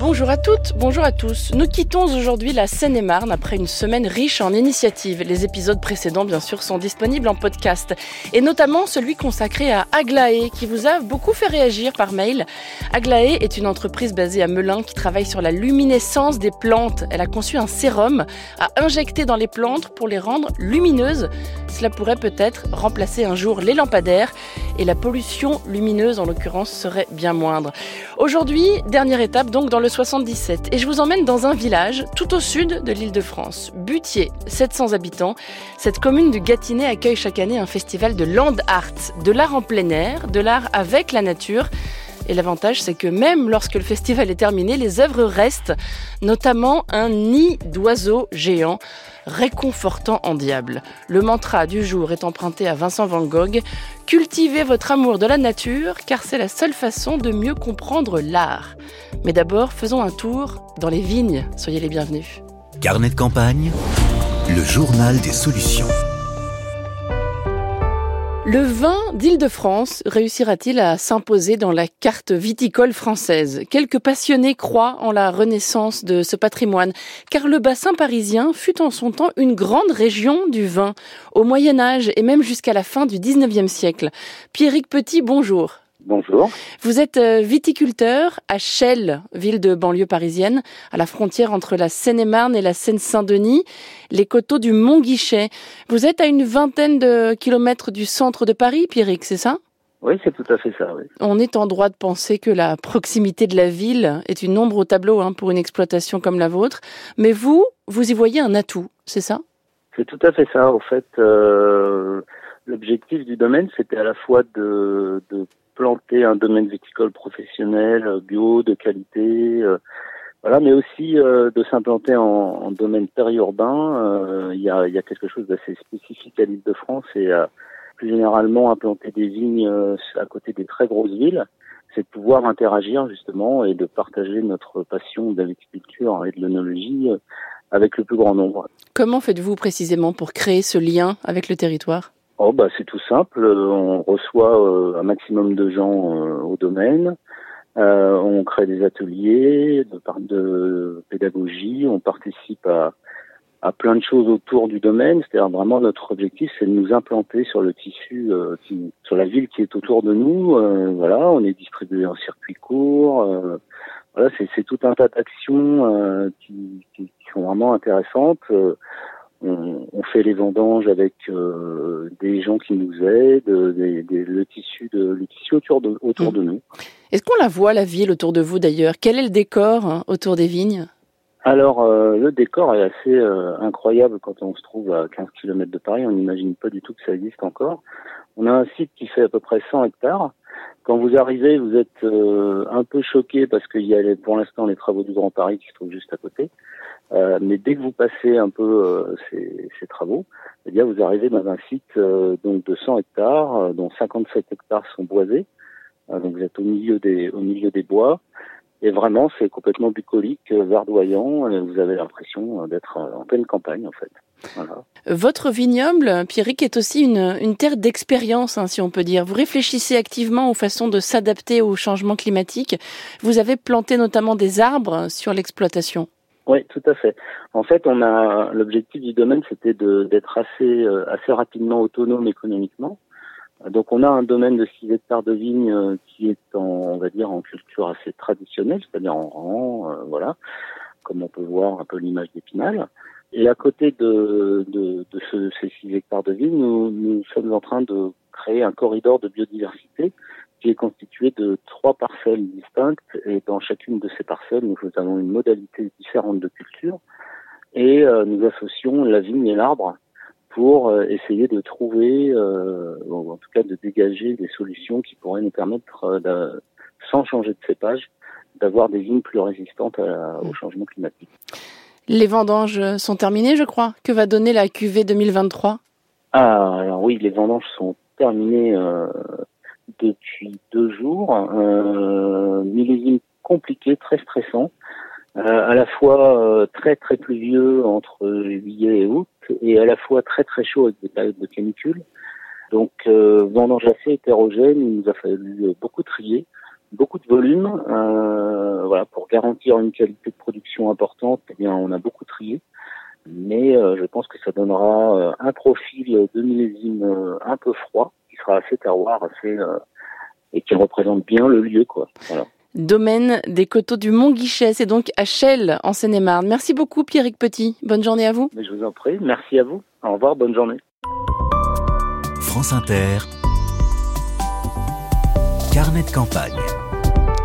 Bonjour à toutes, bonjour à tous. Nous quittons aujourd'hui la Seine-et-Marne après une semaine riche en initiatives. Les épisodes précédents, bien sûr, sont disponibles en podcast. Et notamment celui consacré à Aglaé, qui vous a beaucoup fait réagir par mail. Aglaé est une entreprise basée à Melun qui travaille sur la luminescence des plantes. Elle a conçu un sérum à injecter dans les plantes pour les rendre lumineuses. Cela pourrait peut-être remplacer un jour les lampadaires et la pollution lumineuse, en l'occurrence, serait bien moindre. Aujourd'hui, dernière étape donc dans le 77 et je vous emmène dans un village tout au sud de l'île de France, Butier, 700 habitants. Cette commune du Gâtinais accueille chaque année un festival de land art, de l'art en plein air, de l'art avec la nature. Et l'avantage, c'est que même lorsque le festival est terminé, les œuvres restent, notamment un nid d'oiseaux géants réconfortant en diable. Le mantra du jour est emprunté à Vincent Van Gogh. Cultivez votre amour de la nature, car c'est la seule façon de mieux comprendre l'art. Mais d'abord, faisons un tour dans les vignes. Soyez les bienvenus. Carnet de campagne, le journal des solutions. Le vin d'Île-de-France réussira-t-il à s'imposer dans la carte viticole française? Quelques passionnés croient en la renaissance de ce patrimoine, car le bassin parisien fut en son temps une grande région du vin, au Moyen Âge et même jusqu'à la fin du 19e siècle. Pierrick Petit, bonjour. Bonjour. Vous êtes euh, viticulteur à Chelles, ville de banlieue parisienne, à la frontière entre la Seine-et-Marne et la Seine-Saint-Denis, les coteaux du Mont-Guichet. Vous êtes à une vingtaine de kilomètres du centre de Paris, Pierrick, c'est ça? Oui, c'est tout à fait ça. Oui. On est en droit de penser que la proximité de la ville est une ombre au tableau hein, pour une exploitation comme la vôtre, mais vous, vous y voyez un atout, c'est ça? C'est tout à fait ça. Au fait, euh, l'objectif du domaine, c'était à la fois de, de planter un domaine viticole professionnel, euh, bio, de qualité, euh, voilà, mais aussi euh, de s'implanter en, domaine périurbain. Il y, a, quelque chose d'assez spécifique à l'île de France et plus généralement implanter des vignes à côté des très grosses villes c'est de pouvoir interagir justement et de partager notre passion de la et de l'œnologie avec le plus grand nombre. Comment faites-vous précisément pour créer ce lien avec le territoire? Oh bah c'est tout simple. On reçoit euh, un maximum de gens euh, au domaine. Euh, on crée des ateliers de, de, pédagogie. On participe à, à plein de choses autour du domaine. C'est-à-dire vraiment notre objectif, c'est de nous implanter sur le tissu, qui, sur la ville qui est autour de nous. voilà, on est distribué en circuit court. voilà, c'est tout un tas d'actions qui, qui, sont vraiment intéressantes on, on, fait les vendanges avec euh, des gens qui nous aident, des, des, le tissu de le tissu autour de autour mmh. de nous. Est-ce qu'on la voit la ville autour de vous d'ailleurs? Quel est le décor hein, autour des vignes? Alors euh, le décor est assez euh, incroyable quand on se trouve à 15 km de Paris. On n'imagine pas du tout que ça existe encore. On a un site qui fait à peu près 100 hectares. Quand vous arrivez, vous êtes euh, un peu choqué parce qu'il y a les, pour l'instant les travaux du Grand Paris qui se trouvent juste à côté. Euh, mais dès que vous passez un peu euh, ces, ces, travaux, eh bien vous arrivez dans un site euh, donc de 100 hectares, dont 57 hectares sont boisés. donc vous êtes au milieu des au milieu des bois. Et vraiment, c'est complètement bucolique, verdoyant. Vous avez l'impression d'être en pleine campagne, en fait. Voilà. Votre vignoble, Pierrick, est aussi une, une terre d'expérience, hein, si on peut dire. Vous réfléchissez activement aux façons de s'adapter au changement climatique. Vous avez planté notamment des arbres sur l'exploitation. Oui, tout à fait. En fait, on a l'objectif du domaine, c'était d'être assez euh, assez rapidement autonome économiquement. Donc, on a un domaine de 6 hectares de vignes euh, qui est en, on va dire, en culture assez traditionnelle, c'est-à-dire en rang, euh, voilà, comme on peut voir un peu l'image d'Épinal. Et à côté de, de, de ce, ces 6 hectares de vignes, nous, nous sommes en train de créer un corridor de biodiversité qui est constitué de trois parcelles distinctes et dans chacune de ces parcelles, nous avons une modalité différente de culture et euh, nous associons la vigne et l'arbre pour euh, essayer de trouver, euh, ou en tout cas de dégager des solutions qui pourraient nous permettre, euh, de, sans changer de cépage, d'avoir des vignes plus résistantes à, au changement climatique. Les vendanges sont terminées, je crois. Que va donner la cuvée 2023 Ah, alors oui, les vendanges sont terminées euh, depuis deux jours. Euh, millésime compliqué, très stressant. Euh, à la fois euh, très très pluvieux entre juillet et août et à la fois très très chaud avec des périodes de canicule. Donc, euh, vendange assez hétérogène, il nous a fallu beaucoup trier, beaucoup de volume. Euh, voilà, pour garantir une qualité de production importante, eh bien, on a beaucoup trié. Mais euh, je pense que ça donnera euh, un profil de millésime euh, un peu froid, sera assez terroir, assez et qui représente bien le lieu, quoi. Voilà. Domaine des coteaux du Mont-Guichet, c'est donc à Chelles, en Seine-et-Marne. Merci beaucoup, Pierrick Petit. Bonne journée à vous. Mais je vous en prie. Merci à vous. Au revoir. Bonne journée. France Inter. Carnet de campagne.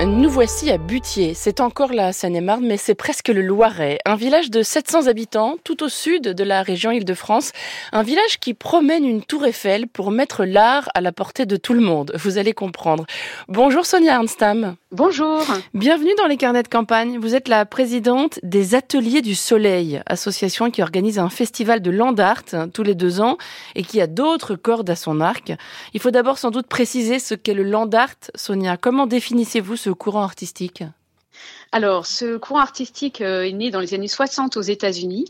Nous voici à Butier. C'est encore la Seine-et-Marne, mais c'est presque le Loiret. Un village de 700 habitants, tout au sud de la région Île-de-France. Un village qui promène une tour Eiffel pour mettre l'art à la portée de tout le monde. Vous allez comprendre. Bonjour Sonia Arnstam. Bonjour. Bienvenue dans les carnets de campagne. Vous êtes la présidente des Ateliers du Soleil, association qui organise un festival de land art tous les deux ans et qui a d'autres cordes à son arc. Il faut d'abord sans doute préciser ce qu'est le land art. Sonia, comment définissez-vous ce courant artistique alors, ce courant artistique euh, est né dans les années 60 aux États-Unis.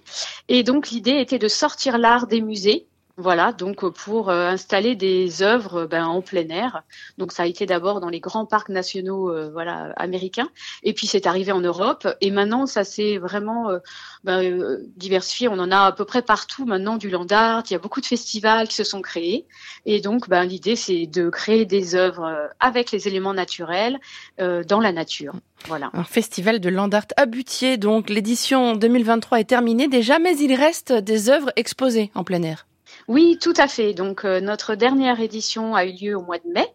Et donc, l'idée était de sortir l'art des musées voilà, donc pour euh, installer des œuvres ben, en plein air. Donc ça a été d'abord dans les grands parcs nationaux euh, voilà, américains, et puis c'est arrivé en Europe, et maintenant ça s'est vraiment euh, ben, diversifié. On en a à peu près partout maintenant du land art, il y a beaucoup de festivals qui se sont créés, et donc ben, l'idée c'est de créer des œuvres avec les éléments naturels dans la nature. Voilà. Un festival de land art à Butier, donc l'édition 2023 est terminée déjà, mais il reste des œuvres exposées en plein air. Oui, tout à fait. Donc euh, notre dernière édition a eu lieu au mois de mai.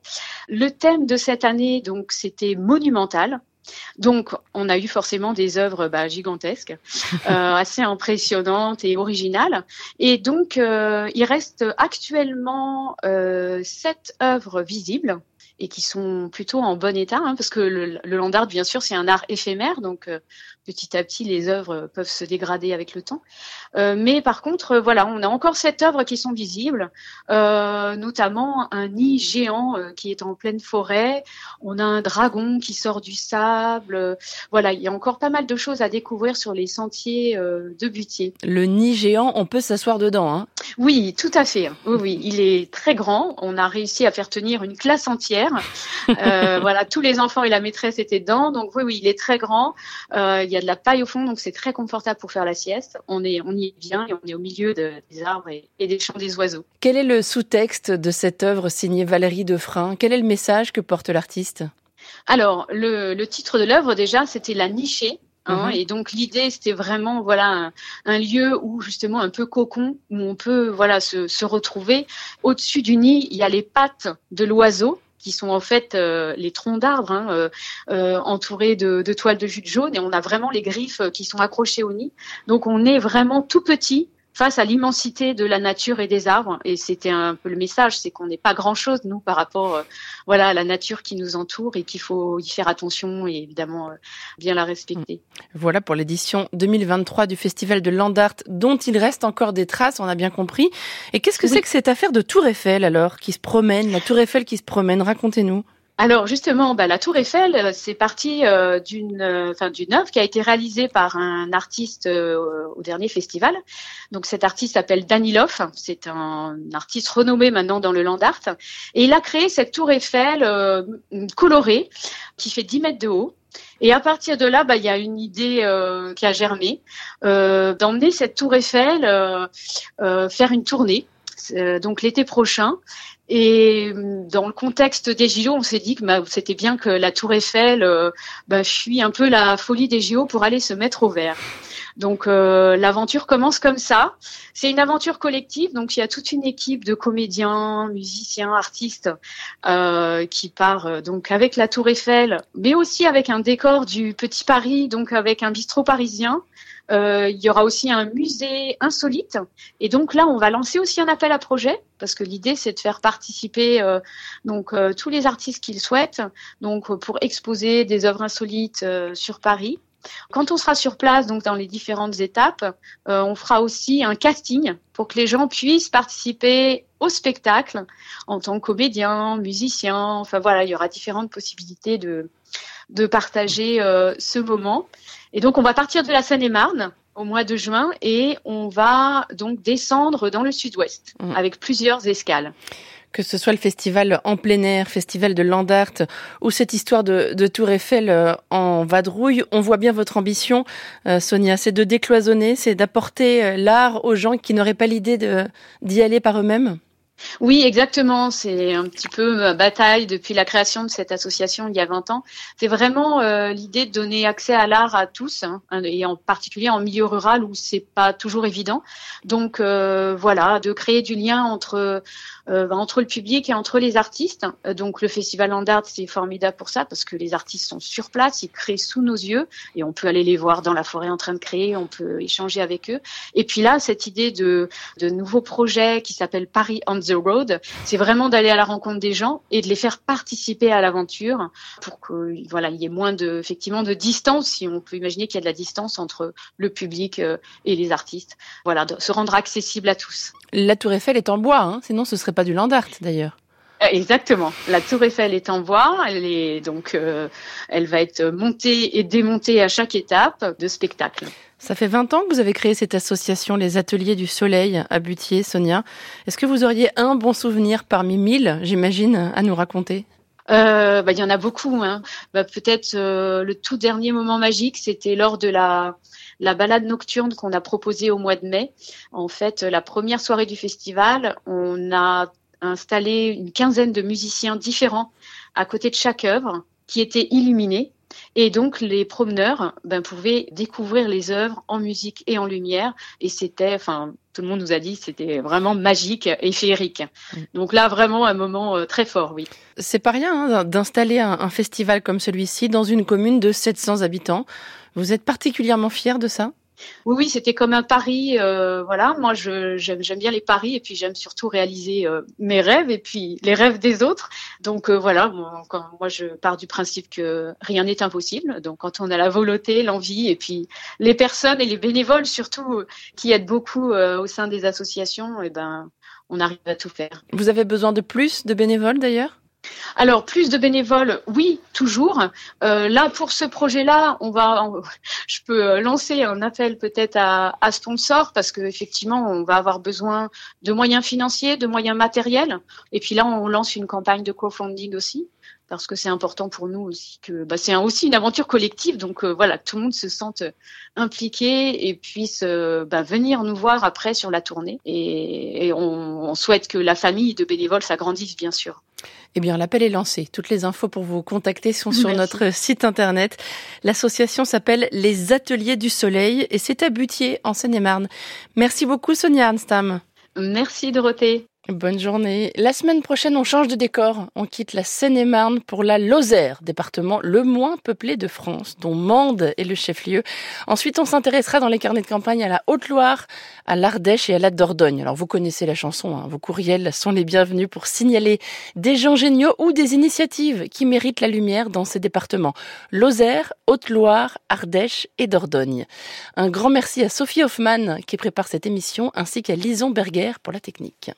Le thème de cette année, donc, c'était monumental. Donc, on a eu forcément des œuvres bah, gigantesques, euh, assez impressionnantes et originales. Et donc, euh, il reste actuellement sept œuvres visibles et qui sont plutôt en bon état, hein, parce que le, le, land art, bien sûr, c'est un art éphémère, donc euh, petit à petit, les œuvres peuvent se dégrader avec le temps. Euh, mais par contre, euh, voilà, on a encore sept œuvres qui sont visibles, euh, notamment un nid géant euh, qui est en pleine forêt. On a un dragon qui sort du sable. voilà, il y a encore pas mal de choses à découvrir sur les sentiers de Butier. Le nid géant, on peut s'asseoir dedans, hein Oui, tout à fait. Oui, oui, il est très grand. On a réussi à faire tenir une classe entière. Euh, voilà, tous les enfants et la maîtresse étaient dedans. Donc oui, oui, il est très grand. Euh, il y a de la paille au fond, donc c'est très confortable pour faire la sieste. On est, on y est bien et on est au milieu de, des arbres et, des chants des oiseaux. Quel est le sous-texte de cette œuvre signée Valérie Defrin Quel est le message que porte l'artiste? Alors, le, le, titre de l'œuvre, déjà, c'était La Nichée. Hein, mhm. Et donc l'idée, c'était vraiment voilà un, lieu où justement un peu cocon où on peut voilà se, se retrouver. Au-dessus du nid, il y a les pattes de l'oiseau qui sont en fait euh, les troncs d'arbres hein, euh, euh, entourés de, de, toiles de jute jaune et on a vraiment les griffes qui sont accrochées au nid. Donc on est vraiment tout petit face à l'immensité de la nature et des arbres. Et c'était un peu le message, c'est qu'on n'est pas grand-chose, nous, par rapport euh, voilà, à la nature qui nous entoure et qu'il faut y faire attention et évidemment euh, bien la respecter. Voilà pour l'édition 2023 du Festival de Landart, dont il reste encore des traces, on a bien compris. Et qu'est-ce que c'est que cette affaire de Tour Eiffel, alors, qui se promène, la Tour Eiffel qui se promène? Racontez-nous. Alors justement, bah, la Tour Eiffel, euh, c'est parti euh, d'une, euh, enfin œuvre qui a été réalisée par un artiste au dernier festival. Donc cet artiste s'appelle Danilov, c'est un artiste renommé maintenant dans le land art, et il a créé cette Tour Eiffel colorée qui fait 10 mètres de haut. Et à partir de là, bah, il y a une idée qui a germé d'emmener cette Tour Eiffel faire une tournée. donc l'été prochain et euh, dans le contexte des JO, on s'est dit que bah, c'était bien que la Tour Eiffel euh, bah, fuit un peu la folie des JO pour aller se mettre au vert. Donc euh, l'aventure commence comme ça. C'est une aventure collective, donc il y a toute une équipe de comédiens, musiciens, artistes euh, qui part donc avec la Tour Eiffel, mais aussi avec un décor du Petit Paris, donc avec un bistrot parisien. Euh, il y aura aussi un musée insolite. Et donc là, on va lancer aussi un appel à projet parce que l'idée, c'est de faire participer euh, donc euh, tous les artistes qu'ils souhaitent, donc pour exposer des œuvres insolites sur Paris. Quand on sera sur place, donc dans les différentes étapes, on fera aussi un casting pour que les gens puissent participer au spectacle en tant que comédien, musicien. Enfin voilà, il y aura différentes possibilités de de partager ce moment. Et donc, on va partir de la Seine-et-Marne au mois de juin et on va donc descendre dans le sud-ouest mmh. avec plusieurs escales. que ce soit le festival en plein air, festival de Land Art ou cette histoire de, de Tour Eiffel euh, en vadrouille, on voit bien votre ambition, euh, Sonia, c'est de décloisonner, c'est d'apporter euh, l'art aux gens qui n'auraient pas l'idée d'y aller par eux-mêmes? Oui, exactement. C'est un petit peu ma bataille depuis la création de cette association il y a 20 ans. C'est vraiment euh, l'idée de donner accès à l'art à tous, hein, et en particulier en milieu rural où c'est pas toujours évident. Donc euh, voilà, de créer du lien entre euh, entre le public et entre les artistes. Donc le festival Land Art, c'est formidable pour ça parce que les artistes sont sur place, ils créent sous nos yeux et on peut aller les voir dans la forêt en train de créer, on peut échanger avec eux. Et puis là, cette idée de de nouveaux projets qui s'appelle Paris on road, c'est vraiment d'aller à la rencontre des gens et de les faire participer à l'aventure pour que voilà, il y ait moins de effectivement de distance si on peut imaginer qu'il y a de la distance entre le public euh, et les artistes. Voilà, de se rendre accessible à tous. La Tour Eiffel est en bois, hein sinon ce serait pas du land art d'ailleurs. Euh, exactement. La tour Eiffel est en bois. Elle est donc, euh, elle va être montée et démontée à chaque étape de spectacle. Ça fait 20 ans que vous avez créé cette association, les Ateliers du Soleil à Butier, Sonia. Est-ce que vous auriez un bon souvenir parmi mille, j'imagine, à nous raconter? Euh, bah, il y en a beaucoup. Hein. Bah, peut-être euh, le tout dernier moment magique, c'était lors de la, la balade nocturne qu'on a proposée au mois de mai. En fait, la première soirée du festival, on a installé une quinzaine de musiciens différents à côté de chaque œuvre qui étaient illuminés. Et donc les promeneurs ben, pouvaient découvrir les œuvres en musique et en lumière. Et c'était, enfin, tout le monde nous a dit, c'était vraiment magique et féerique. Donc là, vraiment un moment euh, très fort, oui. C'est pas rien hein, d'installer un, un festival comme celui-ci dans une commune de 700 habitants. Vous êtes particulièrement fier de ça? Oui, oui, c'était comme un pari. Euh, voilà, moi, j'aime bien les paris et puis j'aime surtout réaliser euh, mes rêves et puis les rêves des autres. Donc euh, voilà, moi, moi, je pars du principe que rien n'est impossible. Donc quand on a la volonté, l'envie et puis les personnes et les bénévoles surtout qui aident beaucoup au sein des associations, et eh ben on arrive à tout faire. Vous avez besoin de plus de bénévoles d'ailleurs? Alors plus de bénévoles, oui, toujours. Euh, là pour ce projet-là, on va, je peux lancer un appel peut-être à, à sponsors parce qu'effectivement on va avoir besoin de moyens financiers, de moyens matériels. Et puis là on lance une campagne de crowdfunding aussi parce que c'est important pour nous aussi que bah, c'est aussi une aventure collective donc euh, voilà tout le monde se sente impliqué et puisse euh, bah, venir nous voir après sur la tournée et, on, souhaite que la famille de bénévoles s'agrandisse bien sûr. Eh bien, l'appel est lancé. Toutes les infos pour vous contacter sont sur notre site internet. L'association s'appelle Les Ateliers du Soleil et c'est à Butier, en Seine-et-Marne. Merci beaucoup, Sonia Arnstam. Merci, Dorothée. Bonne journée. La semaine prochaine, on change de décor. On quitte la Seine-et-Marne pour la Lozère, département le moins peuplé de France, dont Mende est le chef-lieu. Ensuite, on s'intéressera dans les carnets de campagne à la Haute-Loire, à l'Ardèche et à la Dordogne. Alors, vous connaissez la chanson, hein. vos courriels sont les bienvenus pour signaler des gens géniaux ou des initiatives qui méritent la lumière dans ces départements. Lozère, Haute-Loire, Ardèche et Dordogne. Un grand merci à Sophie Hoffman qui prépare cette émission ainsi qu'à Lison Berger pour la technique.